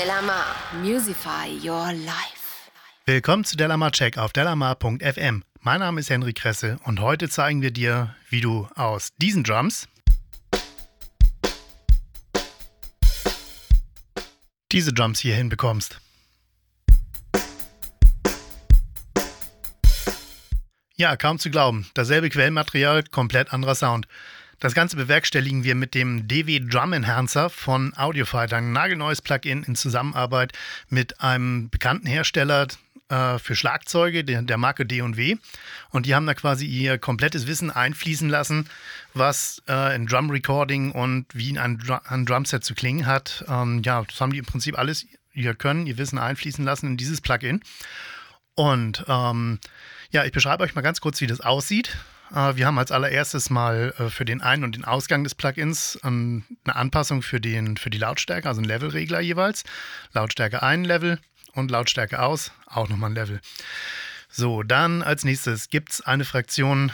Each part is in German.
Delamar, Musify Your Life. Willkommen zu Delamar Check auf delamar.fm. Mein Name ist Henry Kresse und heute zeigen wir dir, wie du aus diesen Drums diese Drums hier hinbekommst. Ja, kaum zu glauben. Dasselbe Quellmaterial, komplett anderer Sound. Das Ganze bewerkstelligen wir mit dem DW Drum Enhancer von Audiofighter, ein nagelneues Plugin in Zusammenarbeit mit einem bekannten Hersteller äh, für Schlagzeuge, der, der Marke D&W. Und die haben da quasi ihr komplettes Wissen einfließen lassen, was äh, in Drum Recording und wie ein, Dr ein Drumset zu klingen hat. Ähm, ja, das haben die im Prinzip alles ihr Können, ihr Wissen einfließen lassen in dieses Plugin. Und ähm, ja, ich beschreibe euch mal ganz kurz, wie das aussieht. Äh, wir haben als allererstes mal äh, für den Ein- und den Ausgang des Plugins ähm, eine Anpassung für, den, für die Lautstärke, also ein Levelregler jeweils. Lautstärke ein Level und Lautstärke aus, auch nochmal ein Level. So, dann als nächstes gibt es eine Fraktion,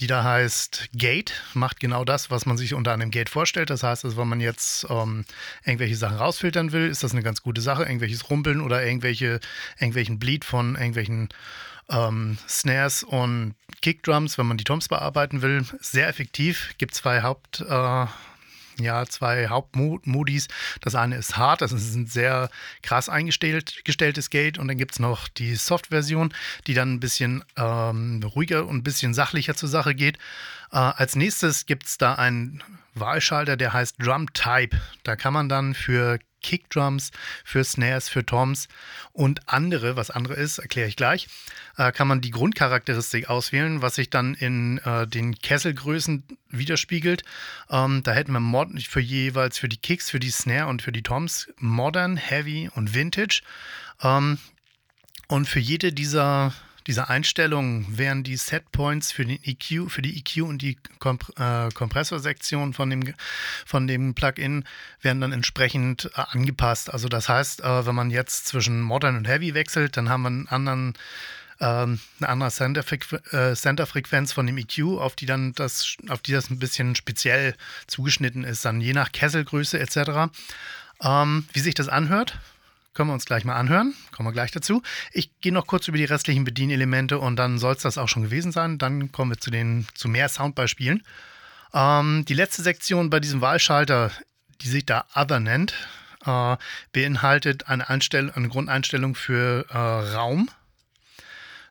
die da heißt Gate, macht genau das, was man sich unter einem Gate vorstellt. Das heißt, also, wenn man jetzt ähm, irgendwelche Sachen rausfiltern will, ist das eine ganz gute Sache. Irgendwelches Rumpeln oder irgendwelche, irgendwelchen Bleed von irgendwelchen ähm, Snares und Kickdrums, wenn man die Toms bearbeiten will. Sehr effektiv. Gibt zwei Haupt. Äh, ja, zwei Hauptmodis. Das eine ist hart, das ist ein sehr krass eingestelltes Gate und dann gibt es noch die Soft-Version, die dann ein bisschen ähm, ruhiger und ein bisschen sachlicher zur Sache geht. Äh, als nächstes gibt es da einen Wahlschalter, der heißt Drum Type. Da kann man dann für Kickdrums, für Snares, für Toms und andere, was andere ist, erkläre ich gleich, äh, kann man die Grundcharakteristik auswählen, was sich dann in äh, den Kesselgrößen widerspiegelt. Ähm, da hätten wir Mod für jeweils für die Kicks, für die Snare und für die Toms Modern, Heavy und Vintage. Ähm, und für jede dieser dieser Einstellungen wären die Setpoints für den EQ, für die EQ und die Komp äh, Kompressorsektion von dem, von dem Plugin werden dann entsprechend äh, angepasst. Also das heißt, äh, wenn man jetzt zwischen Modern und Heavy wechselt, dann haben wir einen anderen ähm, eine andere äh, Center-Frequenz von dem EQ, auf die dann das, auf die das ein bisschen speziell zugeschnitten ist, dann je nach Kesselgröße etc. Ähm, wie sich das anhört, können wir uns gleich mal anhören. Kommen wir gleich dazu. Ich gehe noch kurz über die restlichen Bedienelemente und dann soll es das auch schon gewesen sein. Dann kommen wir zu, den, zu mehr Soundbeispielen. Ähm, die letzte Sektion bei diesem Wahlschalter, die sich da Other nennt, äh, beinhaltet eine, Einstell eine Grundeinstellung für äh, Raum,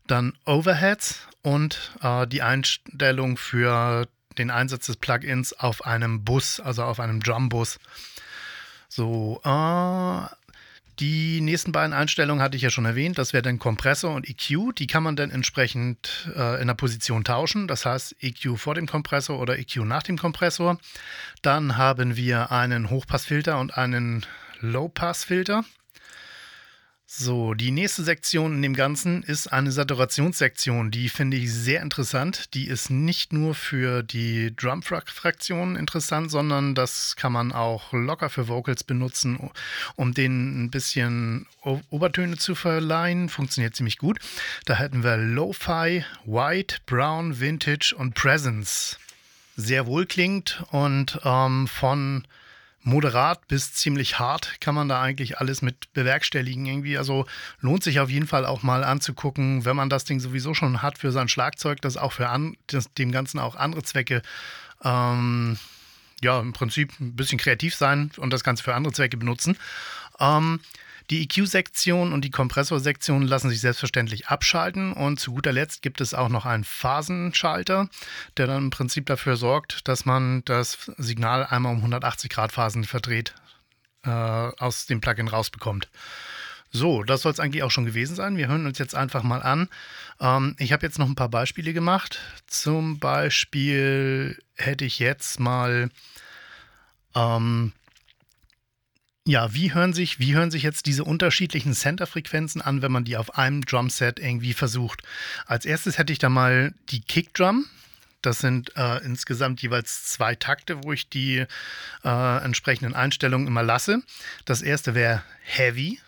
dann Overheads und äh, die Einstellung für den Einsatz des Plugins auf einem Bus, also auf einem Drumbus. So, äh, die nächsten beiden Einstellungen hatte ich ja schon erwähnt. Das wäre dann Kompressor und EQ. Die kann man dann entsprechend äh, in der Position tauschen. Das heißt EQ vor dem Kompressor oder EQ nach dem Kompressor. Dann haben wir einen Hochpassfilter und einen Low-Pass-Filter. So, die nächste Sektion in dem Ganzen ist eine Saturationssektion. Die finde ich sehr interessant. Die ist nicht nur für die Drum-Fraktion interessant, sondern das kann man auch locker für Vocals benutzen, um denen ein bisschen Obertöne zu verleihen. Funktioniert ziemlich gut. Da hätten wir Lo-Fi, White, Brown, Vintage und Presence. Sehr wohlklingend und ähm, von moderat bis ziemlich hart kann man da eigentlich alles mit bewerkstelligen irgendwie. Also lohnt sich auf jeden Fall auch mal anzugucken, wenn man das Ding sowieso schon hat für sein Schlagzeug, das auch für an, das, dem Ganzen auch andere Zwecke ähm, ja, im Prinzip ein bisschen kreativ sein und das Ganze für andere Zwecke benutzen. Ähm, die EQ-Sektion und die Kompressorsektion lassen sich selbstverständlich abschalten und zu guter Letzt gibt es auch noch einen Phasenschalter, der dann im Prinzip dafür sorgt, dass man das Signal einmal um 180 Grad Phasen verdreht äh, aus dem Plugin rausbekommt. So, das soll es eigentlich auch schon gewesen sein. Wir hören uns jetzt einfach mal an. Ähm, ich habe jetzt noch ein paar Beispiele gemacht. Zum Beispiel hätte ich jetzt mal ähm, ja, wie hören sich, wie hören sich jetzt diese unterschiedlichen Center-Frequenzen an, wenn man die auf einem Drumset irgendwie versucht? Als erstes hätte ich da mal die Kickdrum. Das sind äh, insgesamt jeweils zwei Takte, wo ich die äh, entsprechenden Einstellungen immer lasse. Das erste wäre Heavy.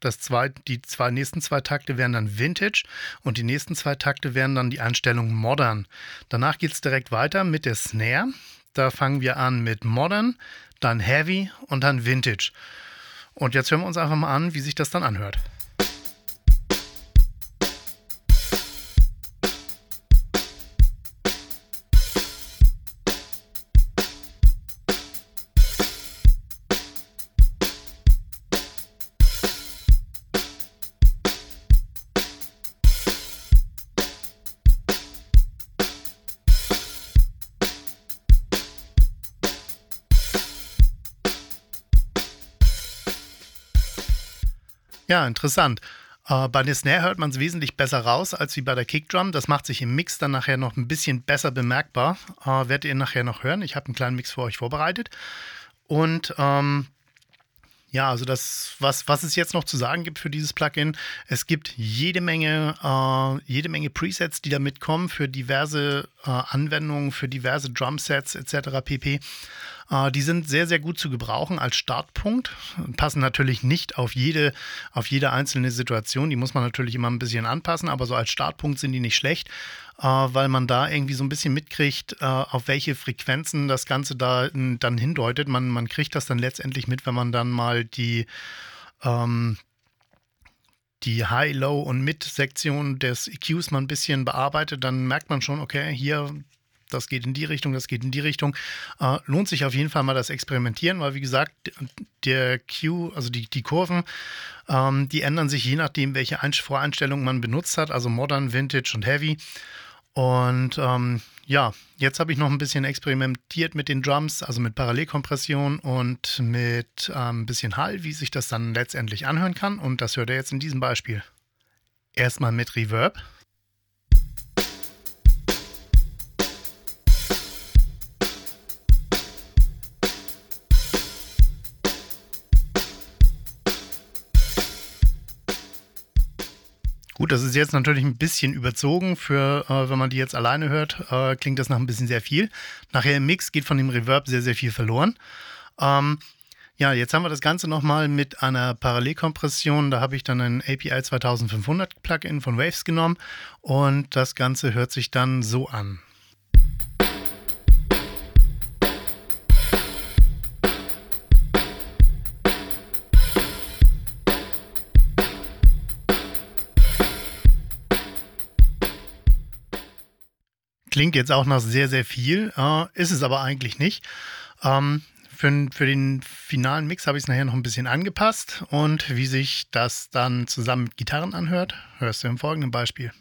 Das zwei, die zwei nächsten zwei Takte wären dann Vintage und die nächsten zwei Takte wären dann die Einstellung Modern. Danach geht es direkt weiter mit der Snare. Da fangen wir an mit Modern, dann Heavy und dann Vintage. Und jetzt hören wir uns einfach mal an, wie sich das dann anhört. Ja, interessant. Äh, bei der Snare hört man es wesentlich besser raus als wie bei der Kickdrum. Das macht sich im Mix dann nachher noch ein bisschen besser bemerkbar. Äh, werdet ihr nachher noch hören. Ich habe einen kleinen Mix für euch vorbereitet. Und ähm, ja, also das, was, was es jetzt noch zu sagen gibt für dieses Plugin, es gibt jede Menge, äh, jede Menge Presets, die damit kommen für diverse äh, Anwendungen, für diverse Drumsets etc. pp. Äh, die sind sehr, sehr gut zu gebrauchen als Startpunkt, passen natürlich nicht auf jede, auf jede einzelne Situation, die muss man natürlich immer ein bisschen anpassen, aber so als Startpunkt sind die nicht schlecht, äh, weil man da irgendwie so ein bisschen mitkriegt, äh, auf welche Frequenzen das Ganze da dann hindeutet. Man, man kriegt das dann letztendlich mit, wenn man dann mal die ähm, die High, Low und Mid-Sektion des EQs mal ein bisschen bearbeitet, dann merkt man schon, okay, hier das geht in die Richtung, das geht in die Richtung. Äh, lohnt sich auf jeden Fall mal das Experimentieren, weil wie gesagt, der Q, also die, die Kurven, ähm, die ändern sich je nachdem, welche Ein Voreinstellungen man benutzt hat, also Modern, Vintage und Heavy. Und ähm, ja, jetzt habe ich noch ein bisschen experimentiert mit den Drums, also mit Parallelkompression und mit ein ähm, bisschen Hall, wie sich das dann letztendlich anhören kann. Und das hört ihr jetzt in diesem Beispiel. Erstmal mit Reverb. Gut, das ist jetzt natürlich ein bisschen überzogen. Für, äh, wenn man die jetzt alleine hört, äh, klingt das nach ein bisschen sehr viel. Nachher im Mix geht von dem Reverb sehr, sehr viel verloren. Ähm, ja, jetzt haben wir das Ganze nochmal mit einer Parallelkompression. Da habe ich dann ein API 2500 Plugin von Waves genommen und das Ganze hört sich dann so an. Klingt jetzt auch noch sehr, sehr viel, äh, ist es aber eigentlich nicht. Ähm, für, für, den finalen Mix habe ich es nachher noch ein bisschen angepasst und wie sich das dann zusammen mit Gitarren anhört, hörst du im folgenden Beispiel.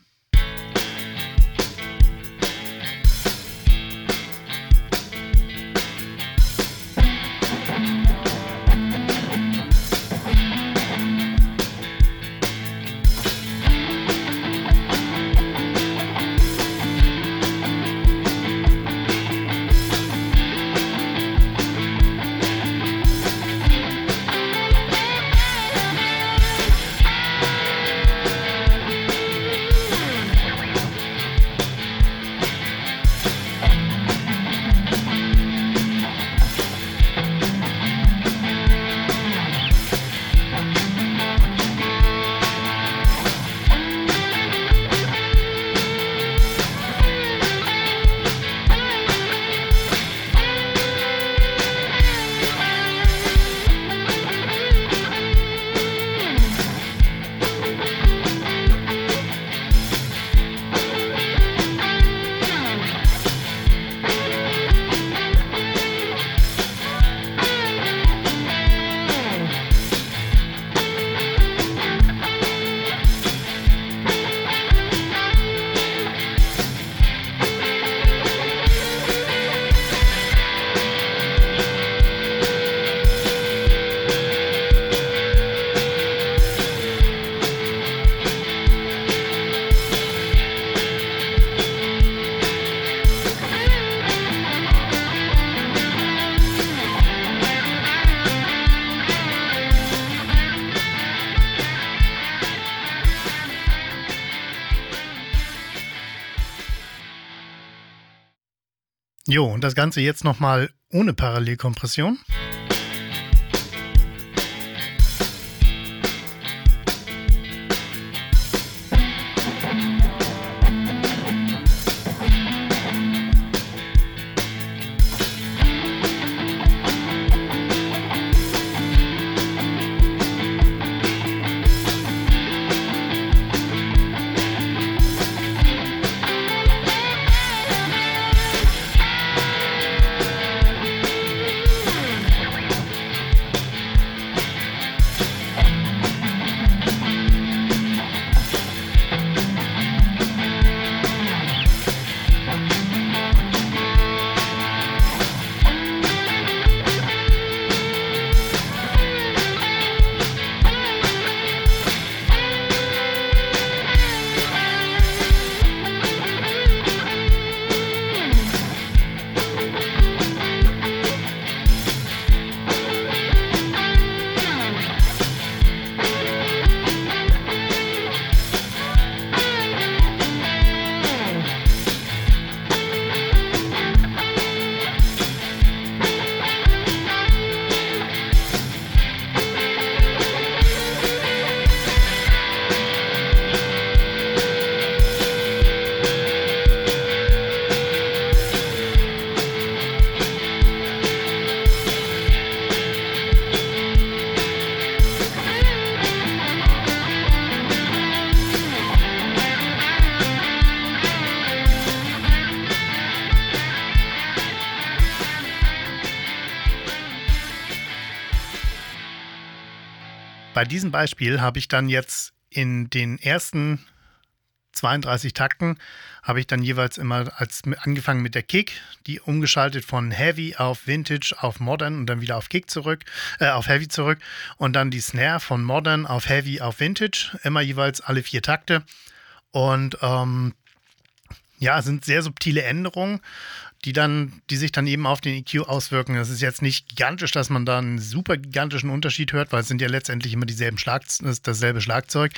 Jo, und das Ganze jetzt nochmal ohne Parallelkompression. Bei diesem Beispiel habe ich dann jetzt in den ersten 32 Takten habe ich dann jeweils immer als angefangen mit der Kick, die umgeschaltet von Heavy auf Vintage auf Modern und dann wieder auf Kick zurück, äh, auf Heavy zurück und dann die Snare von Modern auf Heavy auf Vintage, immer jeweils alle vier Takte. Und ähm, ja, sind sehr subtile Änderungen, die dann, die sich dann eben auf den EQ auswirken. Es ist jetzt nicht gigantisch, dass man da einen super gigantischen Unterschied hört, weil es sind ja letztendlich immer dieselben Schlag, dasselbe Schlagzeug.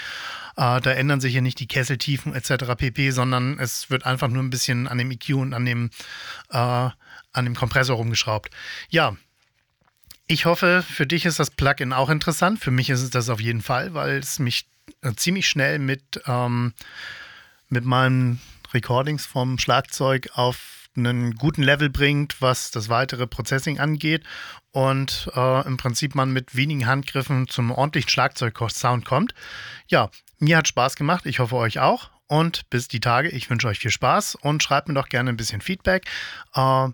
Äh, da ändern sich ja nicht die Kesseltiefen etc. pp, sondern es wird einfach nur ein bisschen an dem EQ und an dem, äh, an dem Kompressor rumgeschraubt. Ja, ich hoffe, für dich ist das Plugin auch interessant. Für mich ist es das auf jeden Fall, weil es mich äh, ziemlich schnell mit, ähm, mit meinen Recordings vom Schlagzeug auf einen guten Level bringt, was das weitere Processing angeht und äh, im Prinzip man mit wenigen Handgriffen zum ordentlichen Schlagzeug-Sound kommt. Ja, mir hat Spaß gemacht, ich hoffe euch auch und bis die Tage. Ich wünsche euch viel Spaß und schreibt mir doch gerne ein bisschen Feedback. Äh,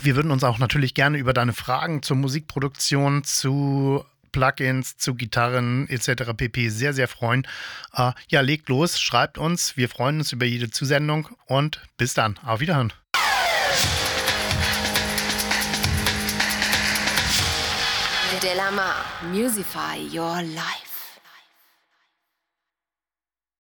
wir würden uns auch natürlich gerne über deine Fragen zur Musikproduktion, zu Plugins, zu Gitarren etc. pp. sehr, sehr freuen. Äh, ja, legt los, schreibt uns. Wir freuen uns über jede Zusendung und bis dann. Auf Wiederhören. Delamar, Musify Your Life.